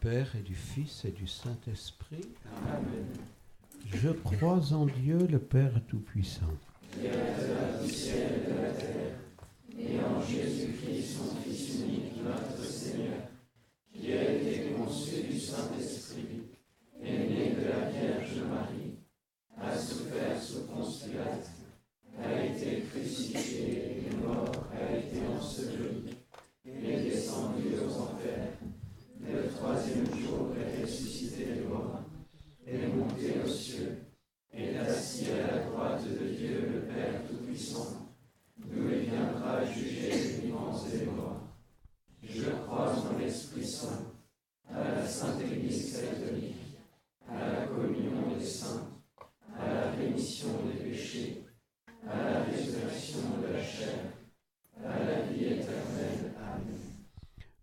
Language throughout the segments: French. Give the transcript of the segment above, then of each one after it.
Père et du Fils et du Saint-Esprit. Amen. Je crois en Dieu, le Père Tout-Puissant. Créateur du ciel et de la terre, et en Jésus-Christ, son Fils unique, notre Seigneur,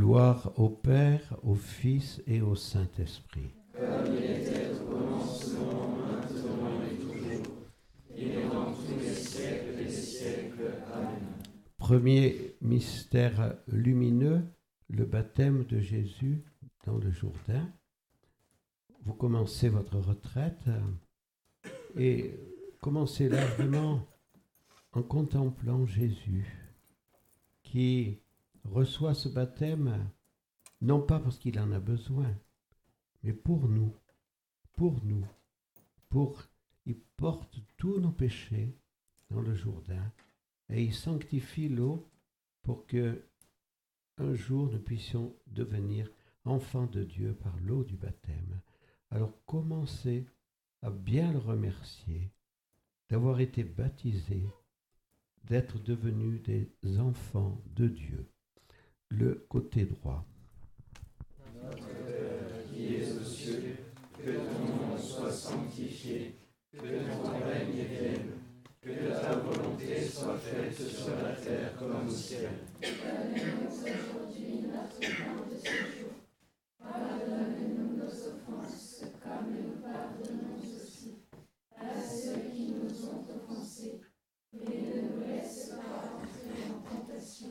Gloire au Père, au Fils et au Saint-Esprit. Comme il était maintenant et toujours, et dans tous les siècles des siècles. Amen. Premier mystère lumineux, le baptême de Jésus dans le Jourdain. Vous commencez votre retraite et commencez là en contemplant Jésus qui reçoit ce baptême non pas parce qu'il en a besoin, mais pour nous, pour nous, pour il porte tous nos péchés dans le Jourdain et il sanctifie l'eau pour que un jour nous puissions devenir enfants de Dieu par l'eau du baptême. Alors commencez à bien le remercier d'avoir été baptisés, d'être devenus des enfants de Dieu. Le côté droit. Notre Père qui es aux cieux, que ton nom soit sanctifié, que ton règne vienne, que ta volonté soit faite sur la terre comme au ciel. Donne-nous aujourd'hui notre de ce jour. Pardonne-nous nos offenses, comme nous pardonnons aussi à ceux qui nous ont offensés. Et ne nous laisse pas entrer en tentation,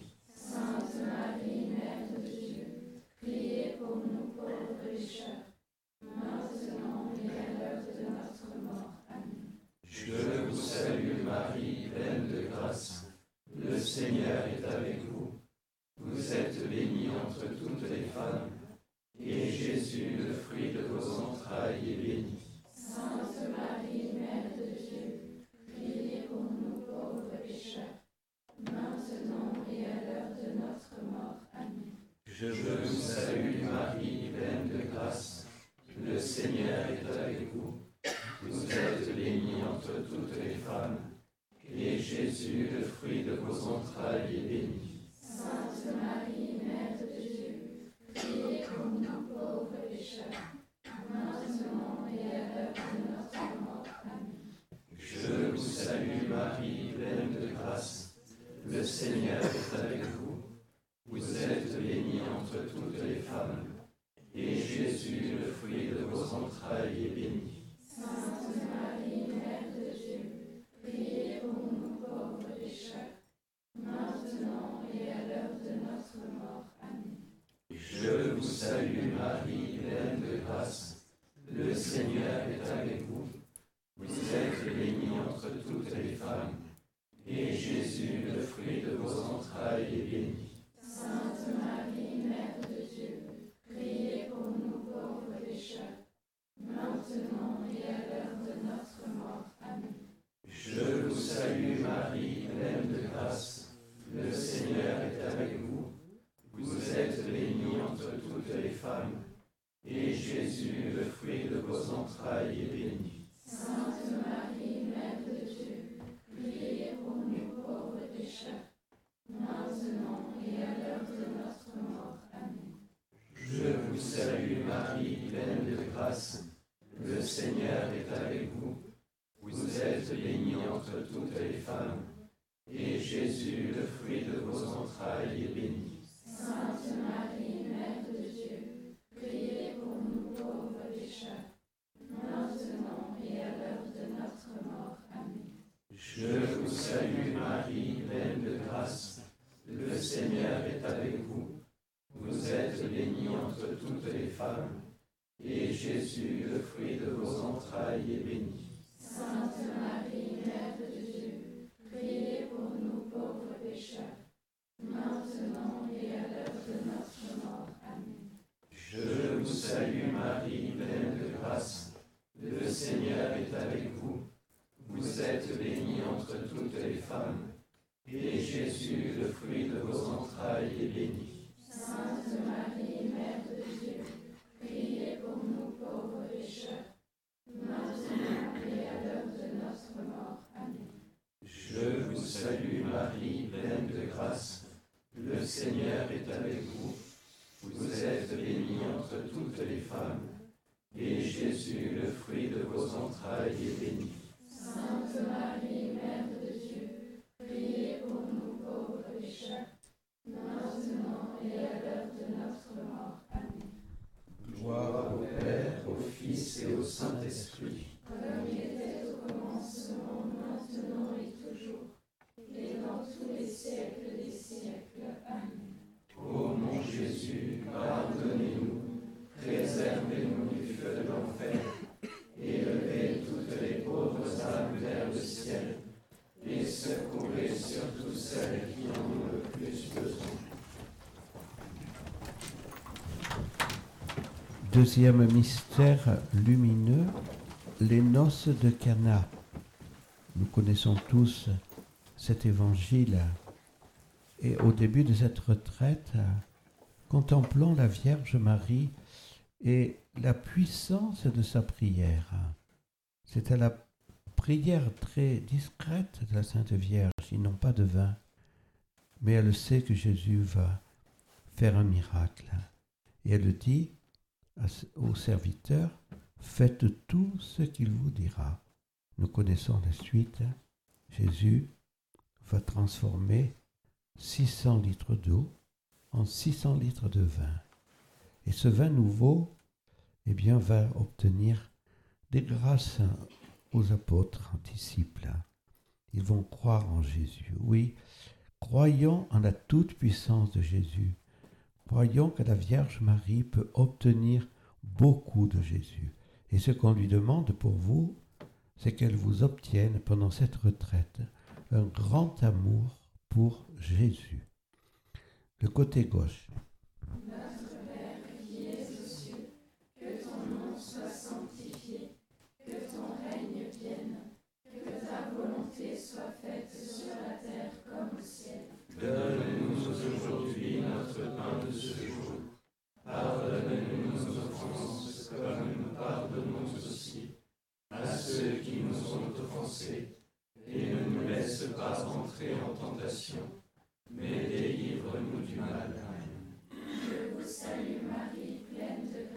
set Deuxième mystère lumineux, les noces de Cana. Nous connaissons tous cet évangile. Et au début de cette retraite, contemplons la Vierge Marie et la puissance de sa prière. C'est à la prière très discrète de la Sainte Vierge. Ils n'ont pas de vin, mais elle sait que Jésus va faire un miracle. Et elle dit, au serviteur, faites tout ce qu'il vous dira. Nous connaissons la suite. Jésus va transformer 600 litres d'eau en 600 litres de vin. Et ce vin nouveau, eh bien, va obtenir des grâces aux apôtres, aux disciples. Ils vont croire en Jésus. Oui, croyons en la toute-puissance de Jésus croyons que la Vierge Marie peut obtenir beaucoup de Jésus. Et ce qu'on lui demande pour vous, c'est qu'elle vous obtienne pendant cette retraite un grand amour pour Jésus. Le côté gauche. qui nous ont offensés, et ne nous laisse pas entrer en tentation, mais délivre-nous du mal. Amen. Je vous salue Marie, pleine de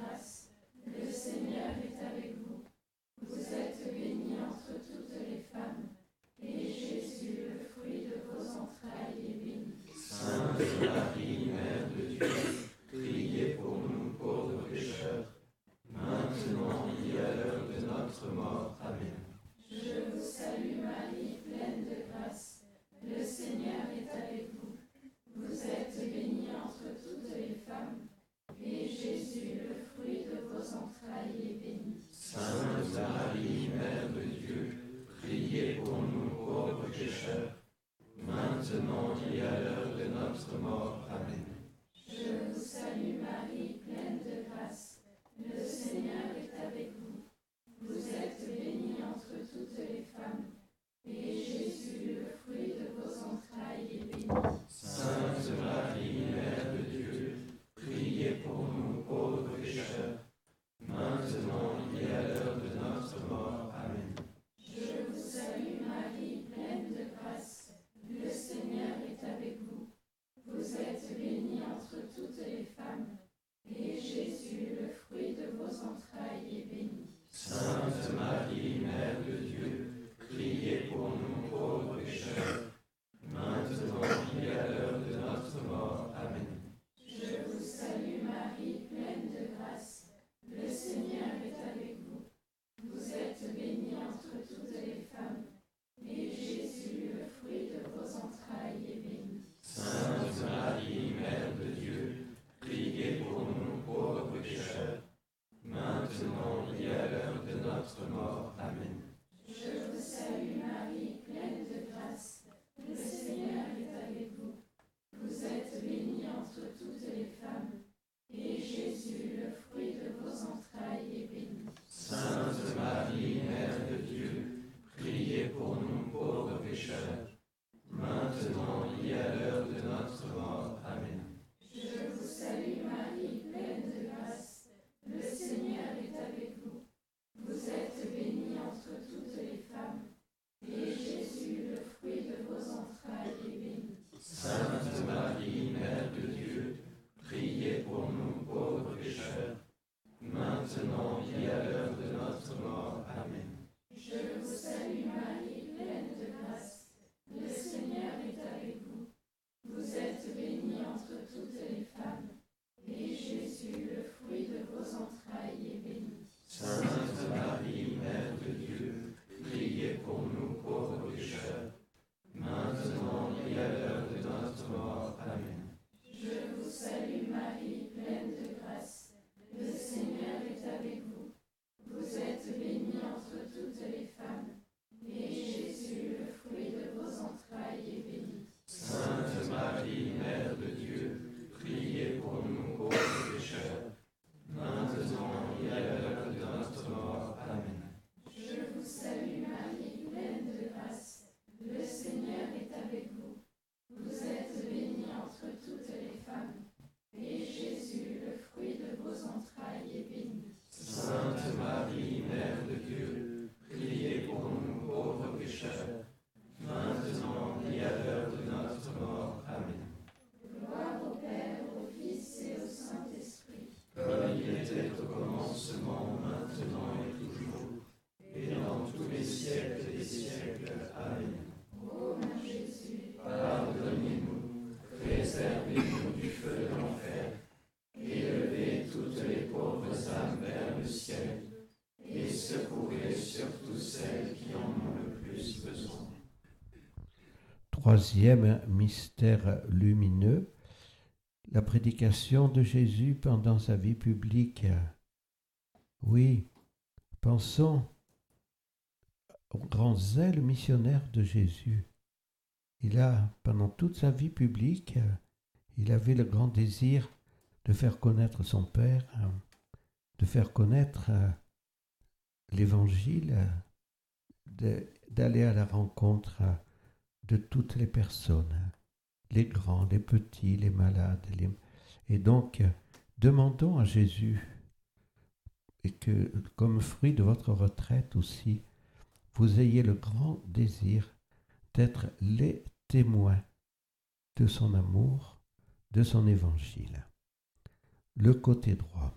Troisième mystère lumineux, la prédication de Jésus pendant sa vie publique. Oui, pensons au grand zèle missionnaire de Jésus. Il a, pendant toute sa vie publique, il avait le grand désir de faire connaître son Père, de faire connaître l'Évangile, d'aller à la rencontre de toutes les personnes, les grands, les petits, les malades. Et donc, demandons à Jésus, et que comme fruit de votre retraite aussi, vous ayez le grand désir d'être les témoins de son amour, de son évangile. Le côté droit.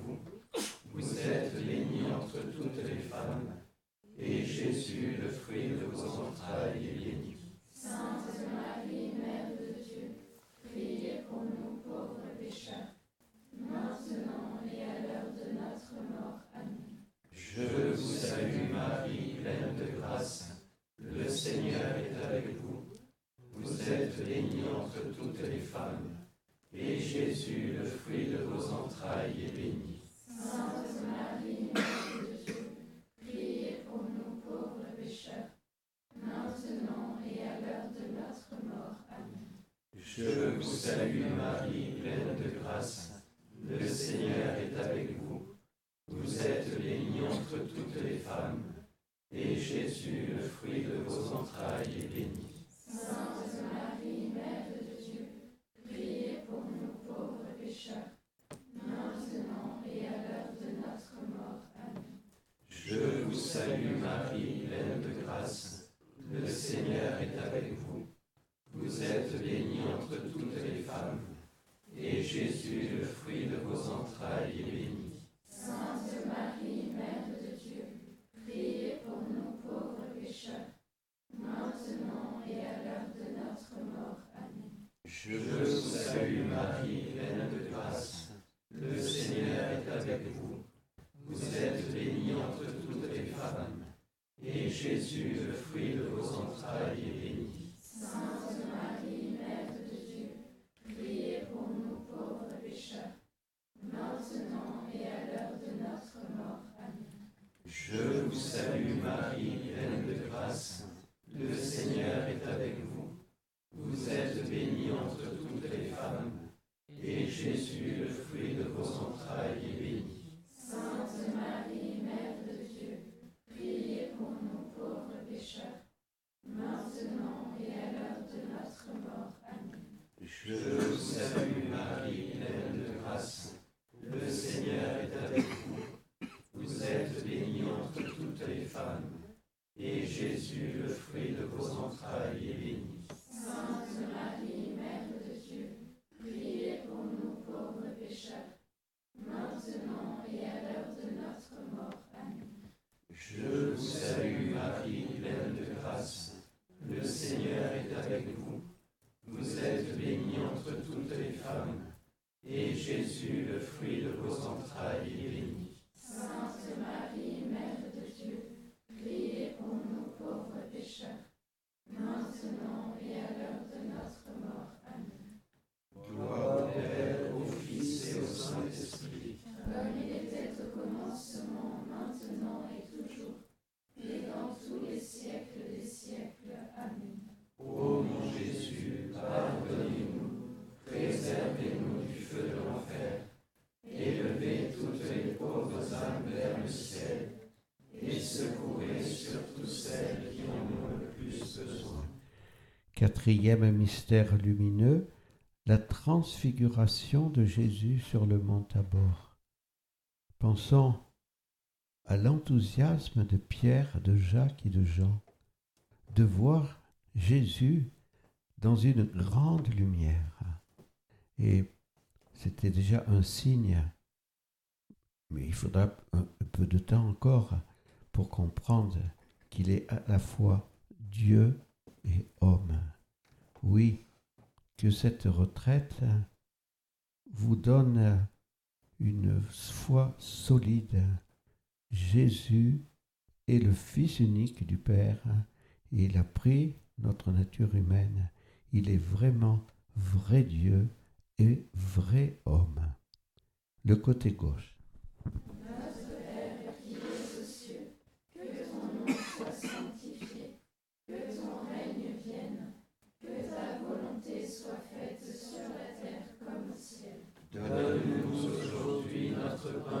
Vous Salue Marie, pleine de grâce. Le Seigneur est avec vous. Vous êtes bénie entre toutes les femmes, et Jésus, le fruit de vos entrailles, est béni. Sainte Marie, Quatrième mystère lumineux, la transfiguration de Jésus sur le mont Tabor. Pensons à l'enthousiasme de Pierre, de Jacques et de Jean de voir Jésus dans une grande lumière. Et c'était déjà un signe, mais il faudra un peu de temps encore pour comprendre qu'il est à la fois Dieu et homme. Oui, que cette retraite vous donne une foi solide. Jésus est le Fils unique du Père il a pris notre nature humaine. Il est vraiment vrai Dieu et vrai homme. Le côté gauche. Notre Père qui es aux cieux, que ton nom soit sanctifié, que ton règne vienne, que ta volonté soit faite sur la terre comme au ciel. Donne-nous aujourd'hui notre pain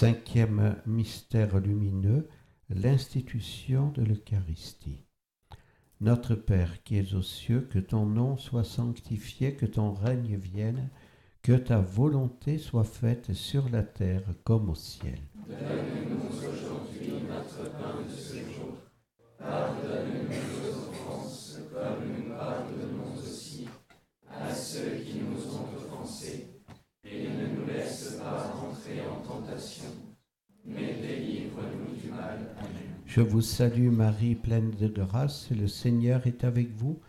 Cinquième mystère lumineux, l'institution de l'Eucharistie. Notre Père qui es aux cieux, que ton nom soit sanctifié, que ton règne vienne, que ta volonté soit faite sur la terre comme au ciel. Donne-nous Je vous salue Marie, pleine de grâce, le Seigneur est avec vous.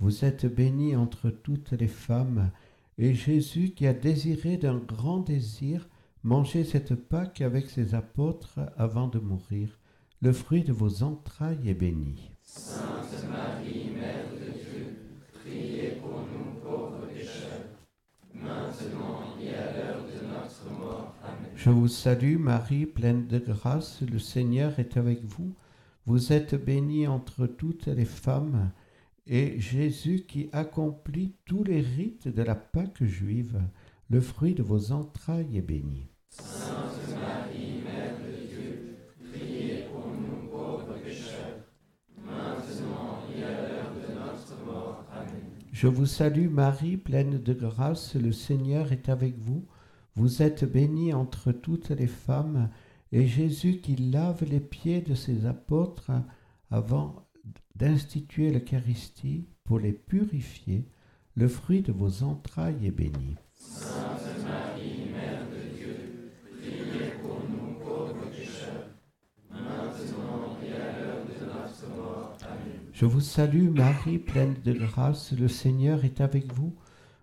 Vous êtes bénie entre toutes les femmes, et Jésus, qui a désiré d'un grand désir manger cette Pâque avec ses apôtres avant de mourir, le fruit de vos entrailles est béni. Sainte Marie, Mère de Dieu, priez pour nous pauvres pécheurs, maintenant et à l'heure de notre mort. Amen. Je vous salue Marie, pleine de grâce, le Seigneur est avec vous. Vous êtes bénie entre toutes les femmes, et Jésus qui accomplit tous les rites de la Pâque juive, le fruit de vos entrailles est béni. Sainte Marie, Mère de Dieu, priez pour nous pauvres pécheurs, maintenant et à l'heure de notre mort. Amen. Je vous salue Marie, pleine de grâce, le Seigneur est avec vous. Vous êtes bénie entre toutes les femmes, et Jésus qui lave les pieds de ses apôtres avant d'instituer l'Eucharistie pour les purifier, le fruit de vos entrailles est béni. Sainte Marie, Mère de Dieu, priez pour nous pauvres pécheurs, maintenant et à l'heure de notre mort. Amen. Je vous salue Marie, pleine de grâce, le Seigneur est avec vous.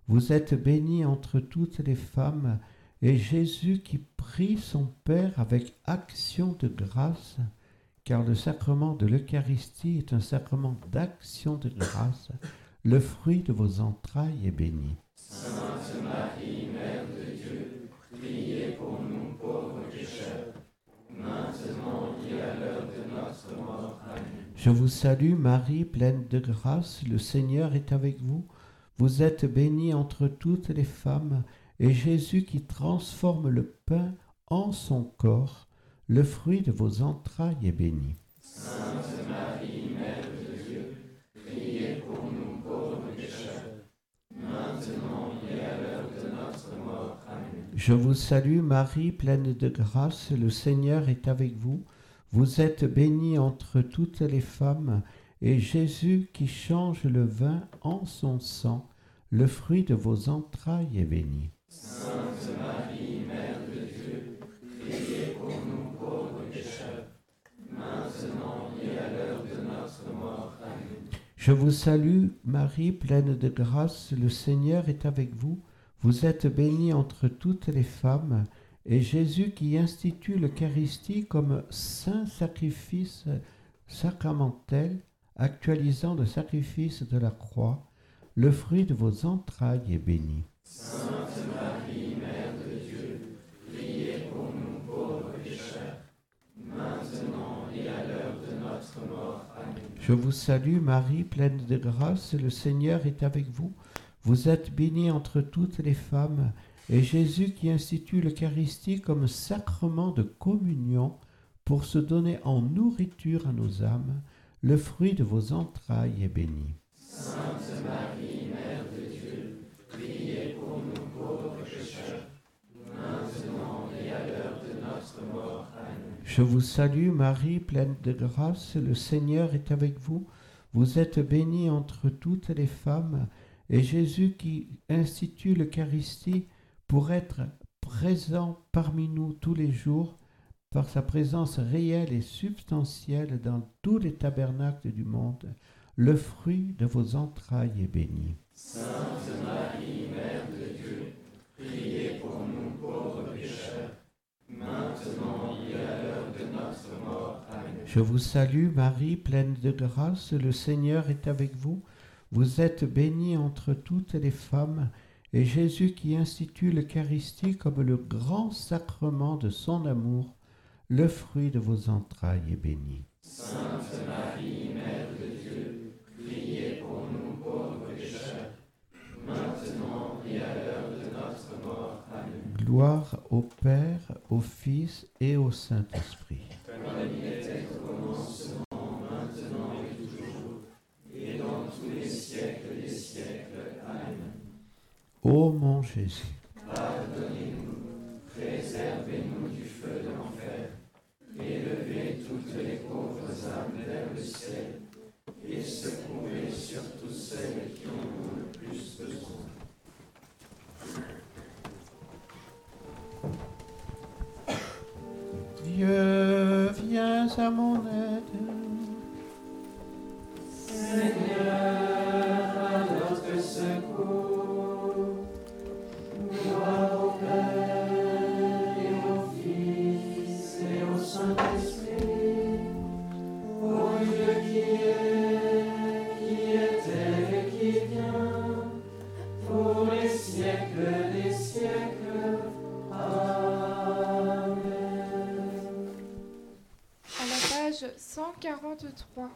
Vous êtes bénie entre toutes les femmes, Jésus qui prie son Père avec action de grâce, car le sacrement de l'Eucharistie est un sacrement d'action de grâce, le fruit de vos entrailles est béni. Sainte Marie, Mère de Dieu, priez pour nous pauvres pécheurs, maintenant et à l'heure de notre mort. Amen. Je vous salue Marie, pleine de grâce, le Seigneur est avec vous. Vous êtes bénie entre toutes les femmes, et Jésus qui transforme le pain en son corps, le fruit de vos entrailles est béni. Sainte Marie, Mère de Dieu, priez pour nous pauvres pécheurs, maintenant et à l'heure de notre mort. Amen. Je vous salue Marie, pleine de grâce, le Seigneur est avec vous. Vous êtes bénie entre toutes les femmes, et Jésus qui change le vin en son sang, le fruit de vos entrailles est béni. Sainte Marie, Mère de Dieu, priez pour nous pauvres pécheurs, maintenant et à l'heure de notre mort. Amen. Je vous salue Marie, pleine de grâce, le Seigneur est avec vous. Vous êtes bénie entre toutes les femmes, et Jésus qui institue l'Eucharistie comme saint sacrifice sacramentel, actualisant le sacrifice de la croix, le fruit de vos entrailles est béni. Sainte Marie, Mère de Dieu, priez pour nous pauvres pécheurs, maintenant et à l'heure de notre mort. Amen. Je vous salue Marie, pleine de grâce, le Seigneur est avec vous. Vous êtes bénie entre toutes les femmes, et Jésus qui institue l'Eucharistie comme sacrement de communion pour se donner en nourriture à nos âmes, le fruit de vos entrailles est béni. Sainte Marie, Mère Je vous salue Marie, pleine de grâce, le Seigneur est avec vous. Vous êtes bénie entre toutes les femmes, et Jésus qui institue l'Eucharistie pour être présent parmi nous tous les jours, par sa présence réelle et substantielle dans tous les tabernacles du monde, le fruit de vos entrailles est béni. Je vous salue Marie, pleine de grâce, le Seigneur est avec vous. Vous êtes bénie entre toutes les femmes, et Jésus qui institue l'Eucharistie comme le grand sacrement de son amour, le fruit de vos entrailles est béni. Sainte Marie, Mère de Dieu, priez pour nous pauvres pécheurs, maintenant et à l'heure de notre mort. Amen. Gloire au Père, au Fils et puissants Ô mon Jésus, pardonnez-nous, préservez-nous du feu de l'enfer, élevez toutes les pauvres âmes vers le ciel, et secourez surtout celles qui en ont le plus besoin. Dieu, viens à mon aide. 错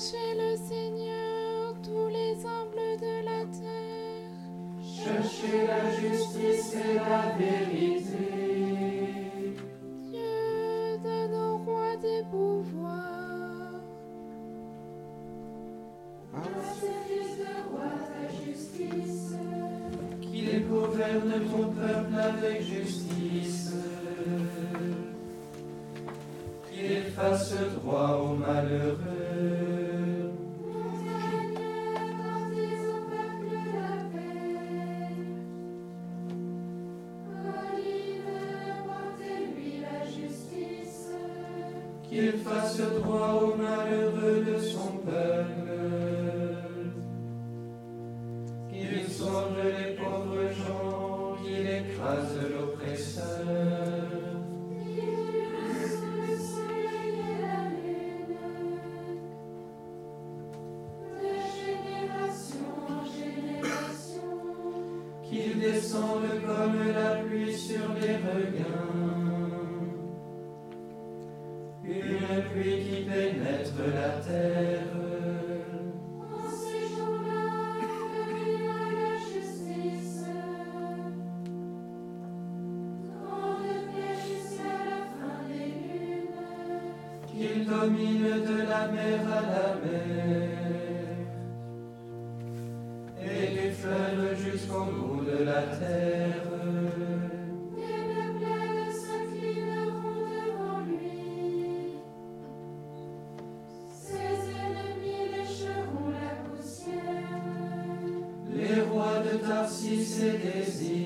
cherchez le Seigneur, tous les humbles de la terre. Cherchez la justice et la vérité. Dieu donne au roi des pouvoirs. Ah. Fils de roi ta justice. Qu'il gouverne ton peuple avec Jésus. si ses désirs.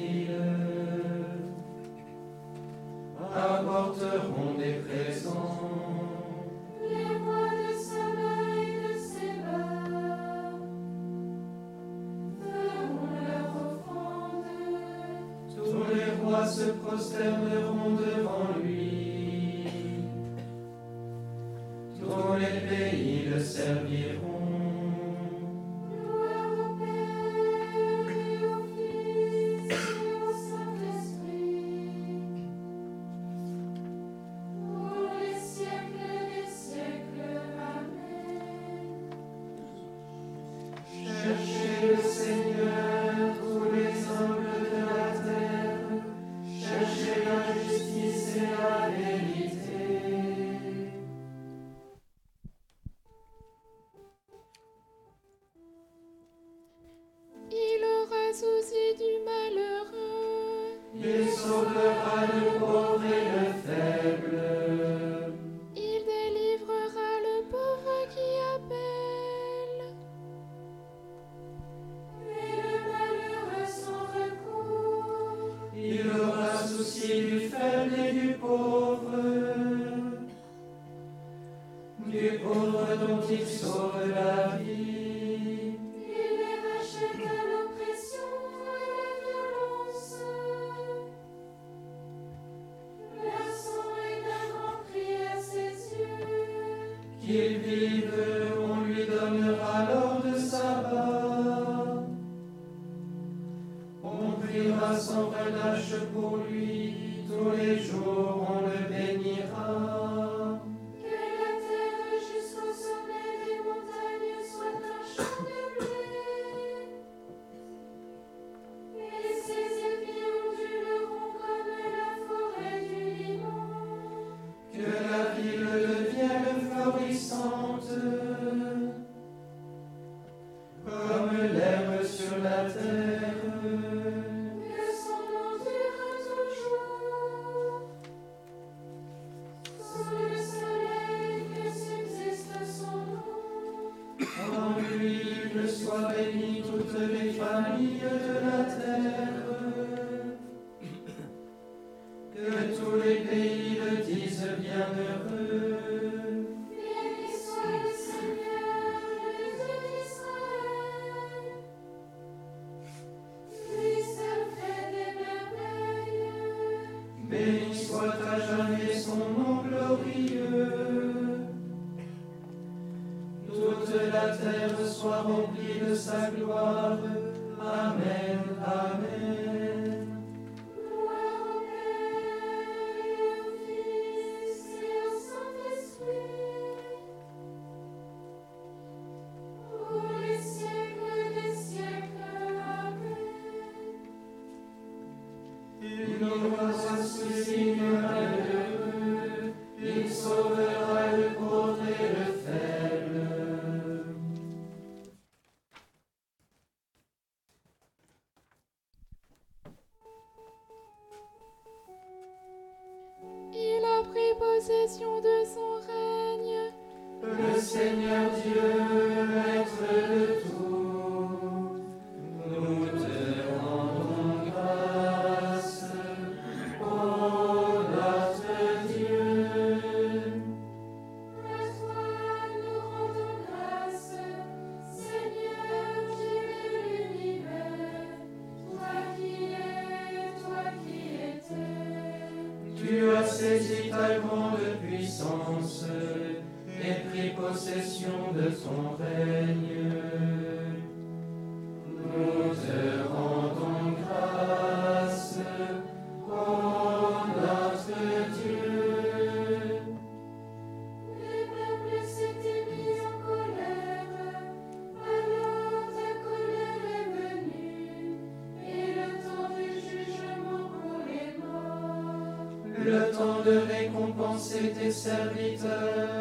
saisis ta grande puissance et pris possession de son règne. serviteur.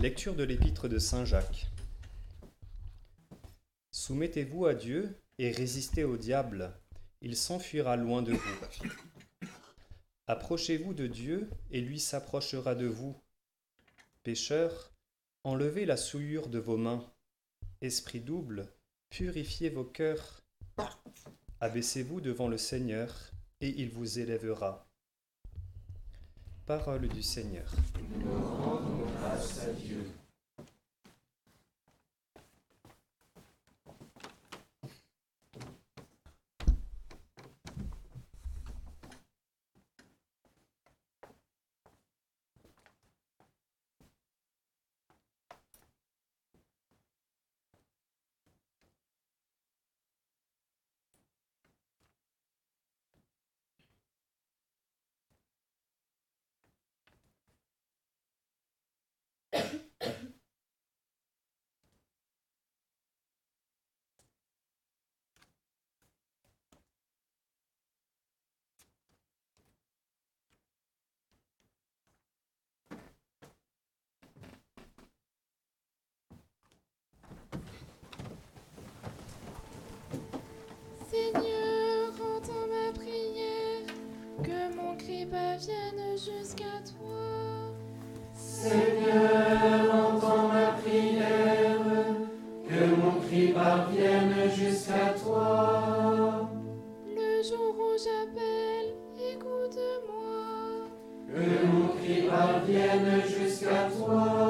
Lecture de l'épître de Saint Jacques. Soumettez-vous à Dieu et résistez au diable, il s'enfuira loin de vous. Approchez-vous de Dieu et lui s'approchera de vous. Pécheurs, enlevez la souillure de vos mains. Esprit double, purifiez vos cœurs. Abaissez-vous devant le Seigneur et il vous élèvera. Parole du Seigneur. have sent you. vienne jusqu'à toi.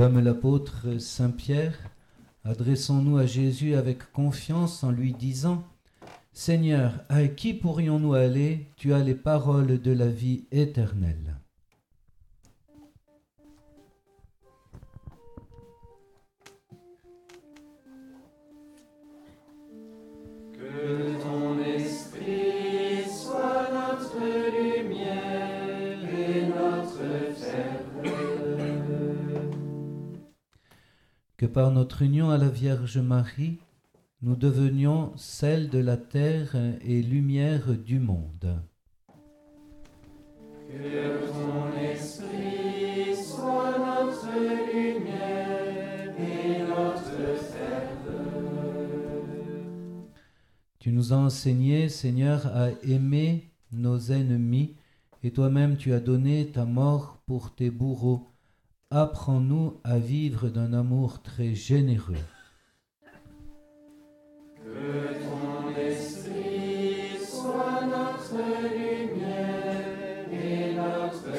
Comme l'apôtre Saint Pierre, adressons-nous à Jésus avec confiance en lui disant Seigneur, à qui pourrions-nous aller? Tu as les paroles de la vie éternelle. Par notre union à la Vierge Marie, nous devenions celle de la terre et lumière du monde. Tu nous as enseigné, Seigneur, à aimer nos ennemis, et toi-même tu as donné ta mort pour tes bourreaux. Apprends-nous à vivre d'un amour très généreux. Que ton esprit soit notre lumière et notre.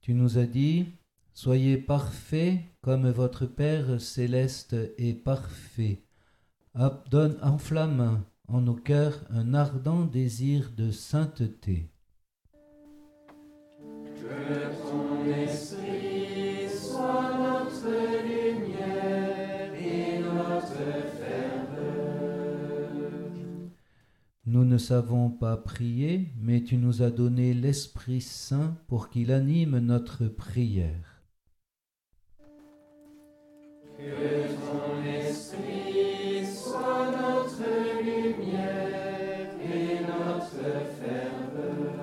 Tu nous as dit, Soyez parfaits comme votre Père céleste est parfait. Donne, enflamme en nos cœurs un ardent désir de sainteté. Nous ne savons pas prier, mais tu nous as donné l'Esprit Saint pour qu'il anime notre prière. Que ton esprit soit notre lumière et notre ferveur.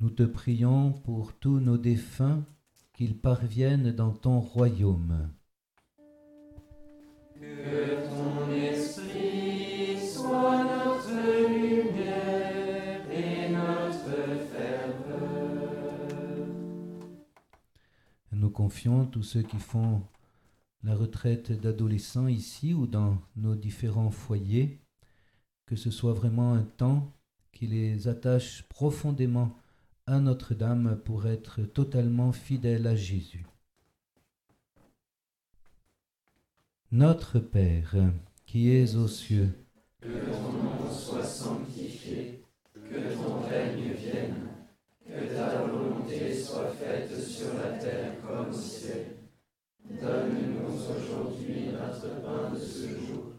Nous te prions pour tous nos défunts, qu'ils parviennent dans ton royaume. Nous confions tous ceux qui font la retraite d'adolescents ici ou dans nos différents foyers, que ce soit vraiment un temps qui les attache profondément à Notre-Dame pour être totalement fidèles à Jésus. Notre Père, qui es aux cieux, que ton règne vienne, que ta volonté soit faite sur la terre comme au ciel. Donne-nous aujourd'hui notre pain de ce jour.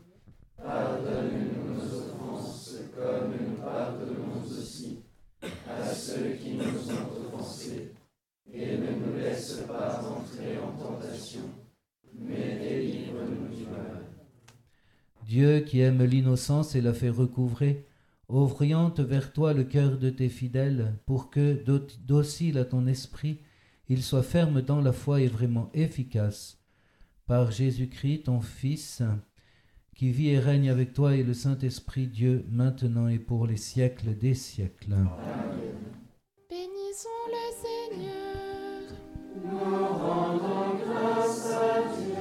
Pardonne-nous nos offenses comme nous pardonnons aussi à ceux qui nous ont offensés. Et ne nous laisse pas entrer en tentation, mais délivre-nous du mal. Dieu qui aime l'innocence et la fait recouvrer, oriente vers toi le cœur de tes fidèles, pour que, doc- docile à ton esprit, ils soient fermes dans la foi et vraiment efficaces. Par Jésus-Christ, ton Fils, qui vit et règne avec toi et le Saint-Esprit Dieu, maintenant et pour les siècles des siècles. Bénissons le Seigneur. Nous rendons grâce à Dieu.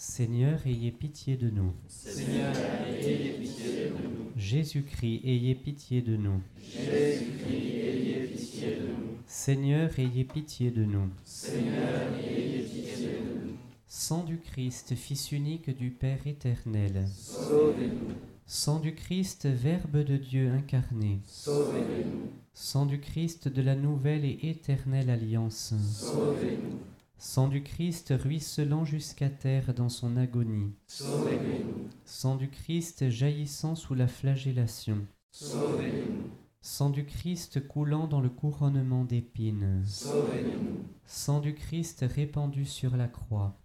Seigneur, ayez pitié de nous. Seigneur, ayez pitié de nous. Jésus-Christ, ayez pitié de nous. Jésus-Christ, ayez pitié de nous. Seigneur, ayez pitié de nous. Seigneur, ayez pitié de nous. Sang du Christ, Fils unique du Père éternel. Sauvez-nous, Sang du Christ, Verbe de Dieu incarné. sauvez-nous, Sang du Christ de la nouvelle et éternelle alliance. sauvez-nous, Sang du Christ ruisselant jusqu'à terre dans son agonie. Sang du Christ jaillissant sous la flagellation. Sang du Christ coulant dans le couronnement d'épines. Sang du Christ répandu sur la croix.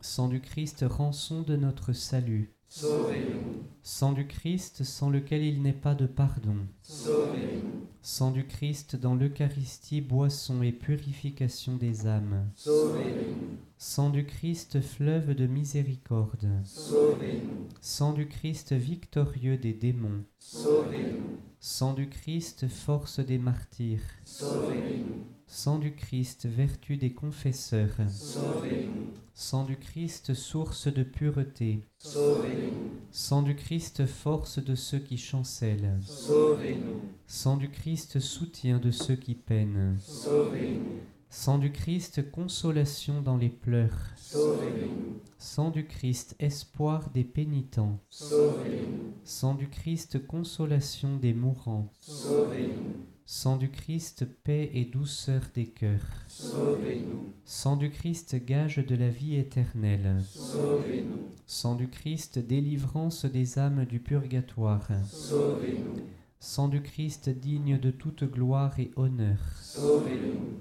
Sang du Christ rançon de notre salut. Sauvez-nous, Sang du Christ sans lequel il n'est pas de pardon. sauvez-nous, Sang du Christ dans l'Eucharistie boisson et purification des âmes. sauvez-nous, Sang du Christ fleuve de miséricorde. sauvez-nous, Sang du Christ victorieux des démons. sauvez-nous, Sang du Christ force des martyrs. sauvez-nous, Sang du Christ vertu des confesseurs. sauvez-nous, Sang du Christ source de pureté. sauvez-nous, Sang du Christ force de ceux qui chancellent. sauvez-nous, Sang du Christ soutien de ceux qui peinent. sauvez-nous, Sang du Christ consolation dans les pleurs. sauvez-nous, Sang du Christ espoir des pénitents. sauvez-nous, Sang du Christ consolation des mourants. sauvez-nous, Sang du Christ paix et douceur des cœurs. sauvez-nous, Sang du Christ gage de la vie éternelle. sauvez-nous, Sang du Christ délivrance des âmes du purgatoire. sauvez-nous, Sang du Christ digne de toute gloire et honneur. sauvez-nous,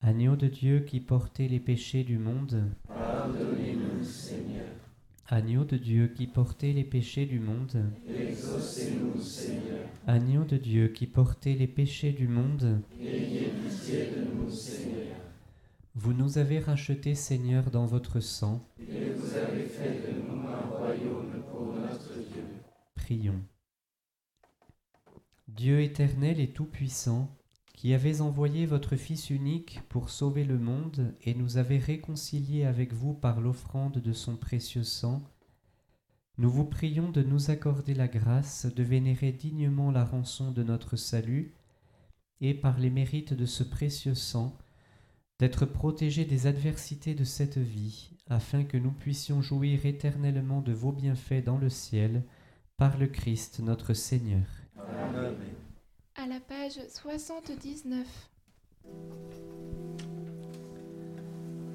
Agneau de Dieu qui portait les péchés du monde. pardonnez-nous, Seigneur, Agneau de Dieu qui portait les péchés du monde. exaucez-nous, Seigneur, Agneau de Dieu qui portait les péchés du monde. ayez pitié de nous, Seigneur, Vous nous avez rachetés, Seigneur, dans votre sang. et vous avez fait de nous un royaume pour notre Dieu. Prions. Dieu éternel et tout-puissant, qui avez envoyé votre Fils unique pour sauver le monde et nous avez réconciliés avec vous par l'offrande de son précieux sang, nous vous prions de nous accorder la grâce de vénérer dignement la rançon de notre salut et par les mérites de ce précieux sang, d'être protégés des adversités de cette vie, afin que nous puissions jouir éternellement de vos bienfaits dans le ciel, par le Christ notre Seigneur. À la page 79.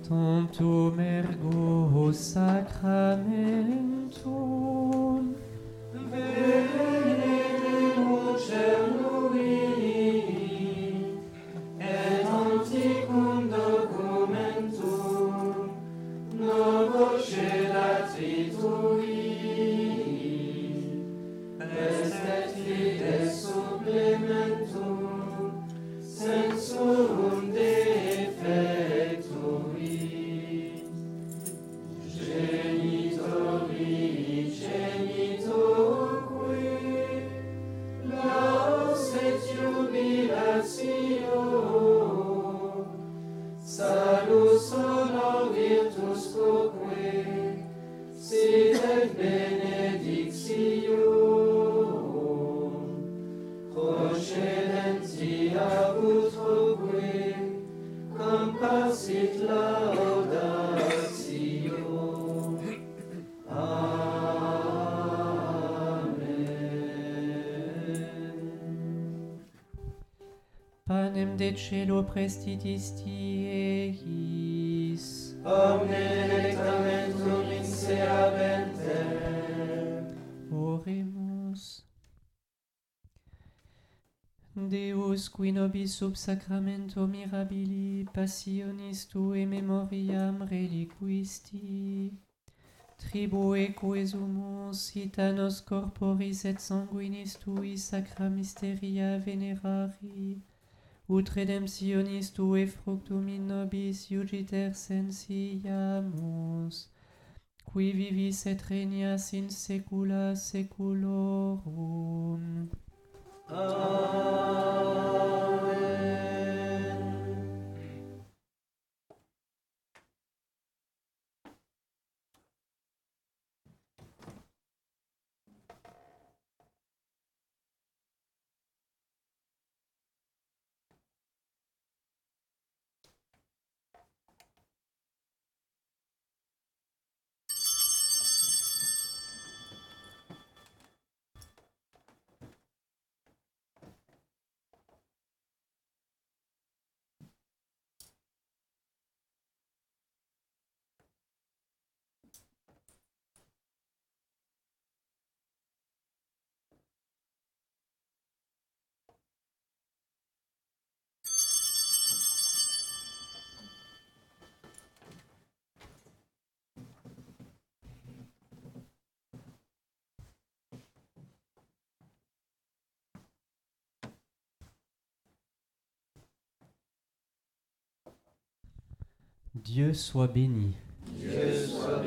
Tantum ergo sacramentum et de celo prestitis eis. Omne electamentum in sea vente. Oremus. Deus, qui nobis sub sacramento mirabili passionis tue memoriam reliquisti, tribue quesumus itanos corporis et sanguinis tui sacra mysteria venerari, ut redemptionis tue fructum in nobis iugiter sensiamus, qui vivis et regnas in saecula saeculorum. Amen. Dieu soit béni. Soit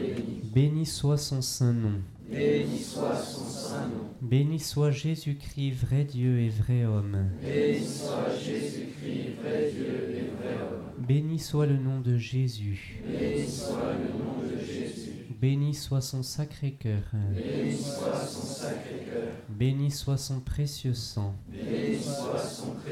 béni. Soit son saint nom. Béni soit son saint nom. Béni soit Jésus-Christ, vrai Dieu et vrai homme. Béni soit Jésus-Christ, vrai Dieu et vrai homme. Soit le nom de Jésus. Béni soit le nom de Jésus. Soit son sacré cœur. Béni soit son sacré cœur. Béni soit son précieux sang.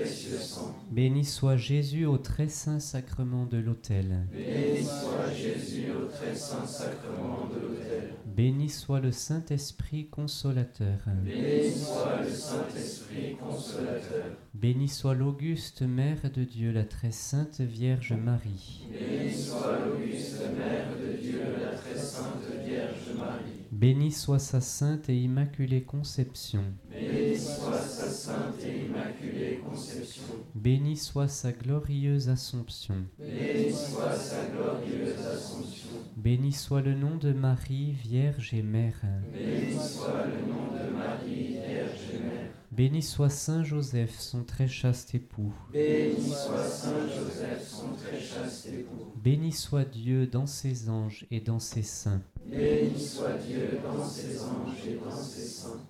Précieux sang. Béni soit Jésus au très saint sacrement de l'autel. Béni soit Jésus au très saint sacrement de l'autel. Béni soit le Saint-Esprit consolateur. Béni soit le Saint-Esprit consolateur. Béni soit l'auguste Mère de Dieu, la très sainte Vierge Marie. Béni soit l'auguste Béni soit sa sainte et immaculée conception. Béni soit sa sainte et immaculée conception. Béni soit sa glorieuse Assomption. Béni soit sa glorieuse Assomption. Béni soit le nom de Marie, Vierge et Mère. Béni soit le nom de Marie, Vierge et Mère. Béni soit Saint Joseph, son très chaste époux. Béni soit Saint Joseph, son très chaste époux. Béni soit Dieu dans ses anges et dans ses saints. Béni soit Dieu dans ses anges et dans ses saints.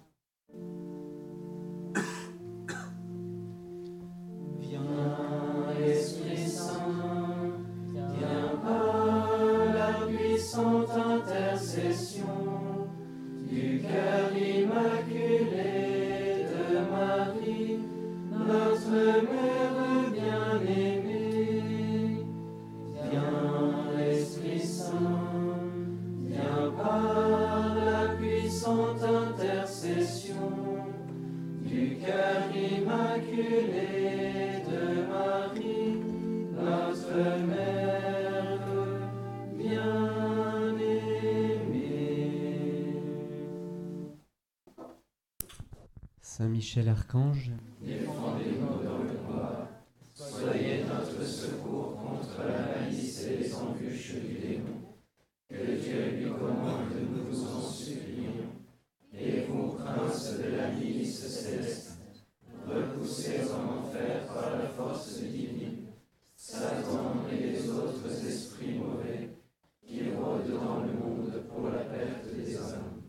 Michel Archange, Défendez-nous dans le combat. Soyez notre secours contre la malice et les embûches du démon. Que Dieu lui commande, nous vous en supplions. Et vous, princes de la milice céleste, repoussez en enfer par la force divine Satan et les autres esprits mauvais qui rôdent dans le monde pour la perte des âmes.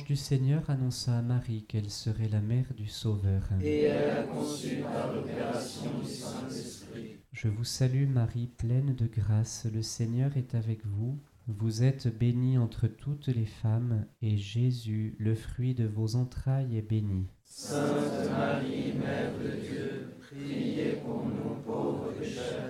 L'ange du Seigneur annonça à Marie qu'elle serait la mère du Sauveur. Et elle a conçu par l'opération du Saint-Esprit. Je vous salue Marie, pleine de grâce, le Seigneur est avec vous. Vous êtes bénie entre toutes les femmes, et Jésus, le fruit de vos entrailles, est béni. Sainte Marie, Mère de Dieu, priez pour nous pauvres pécheurs,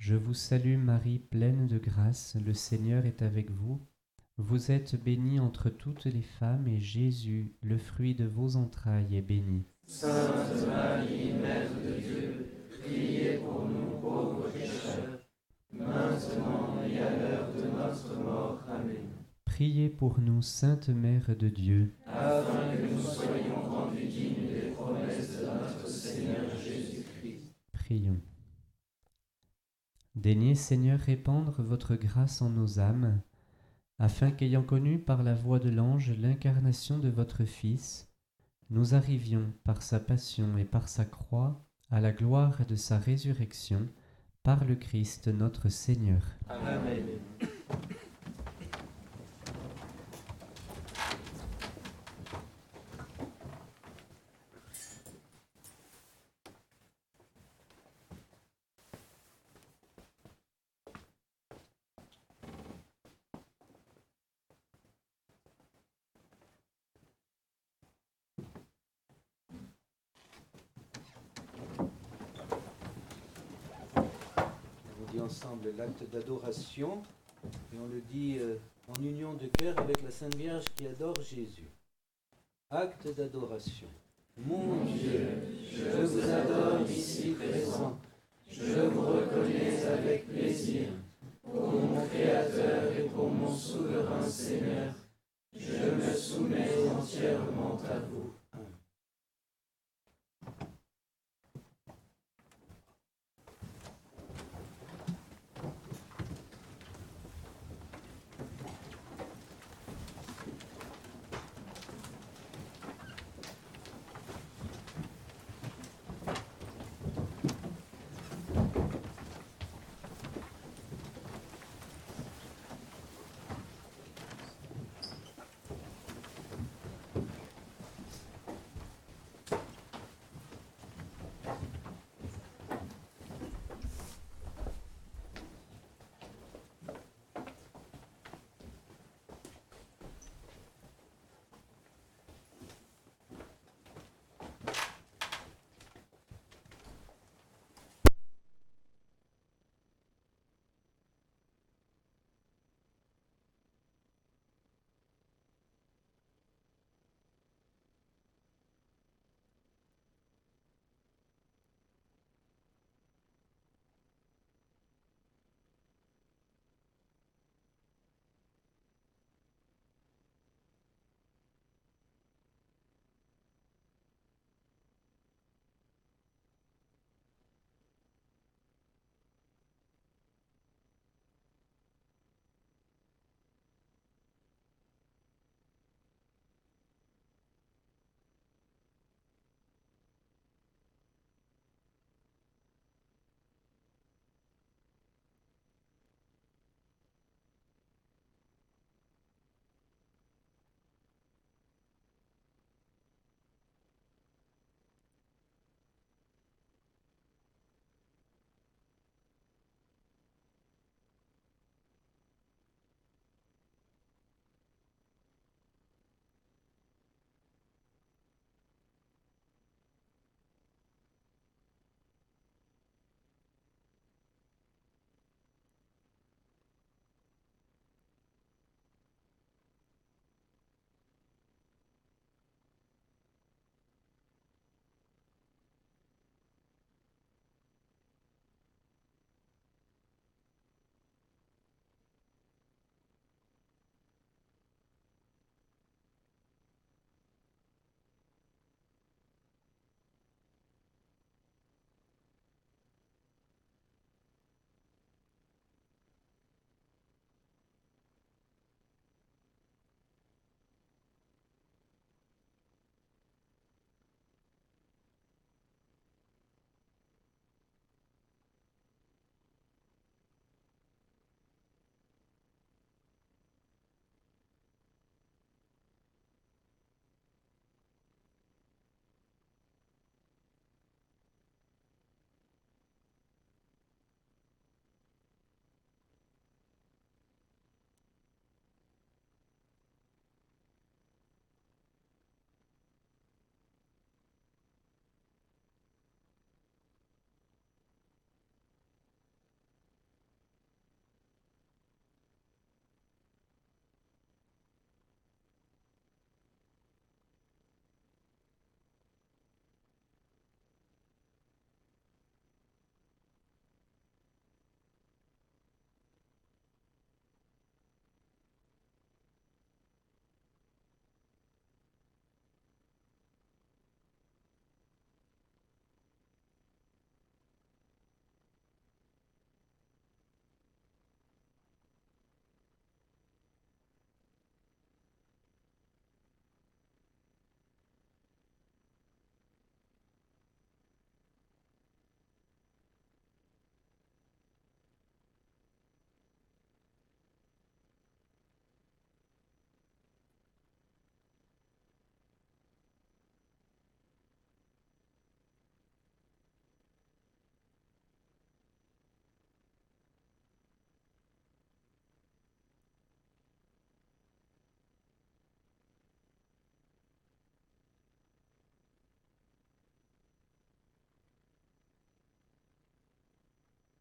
Je vous salue Marie, pleine de grâce, le Seigneur est avec vous. Vous êtes bénie entre toutes les femmes, et Jésus, le fruit de vos entrailles, est béni. Sainte Marie, Mère de Dieu, priez pour nous pauvres pécheurs, maintenant et à l'heure de notre mort. Amen. Priez pour nous, Sainte Mère de Dieu. Afin que nous soyons rendus dignes des promesses de notre Seigneur Jésus-Christ. Prions. Daignez, Seigneur, répandre votre grâce en nos âmes, afin qu'ayant connu par la voix de l'ange l'incarnation de votre Fils, nous arrivions par sa passion et par sa croix à la gloire de sa résurrection, par le Christ notre Seigneur. Amen. On dit ensemble l'acte d'adoration et on le dit euh, en union de cœur avec la Sainte Vierge qui adore Jésus. Acte d'adoration. Mon Dieu, je vous adore ici présent. Je vous reconnais avec plaisir. Pour mon Créateur et pour mon souverain Seigneur, je me soumets entièrement à vous.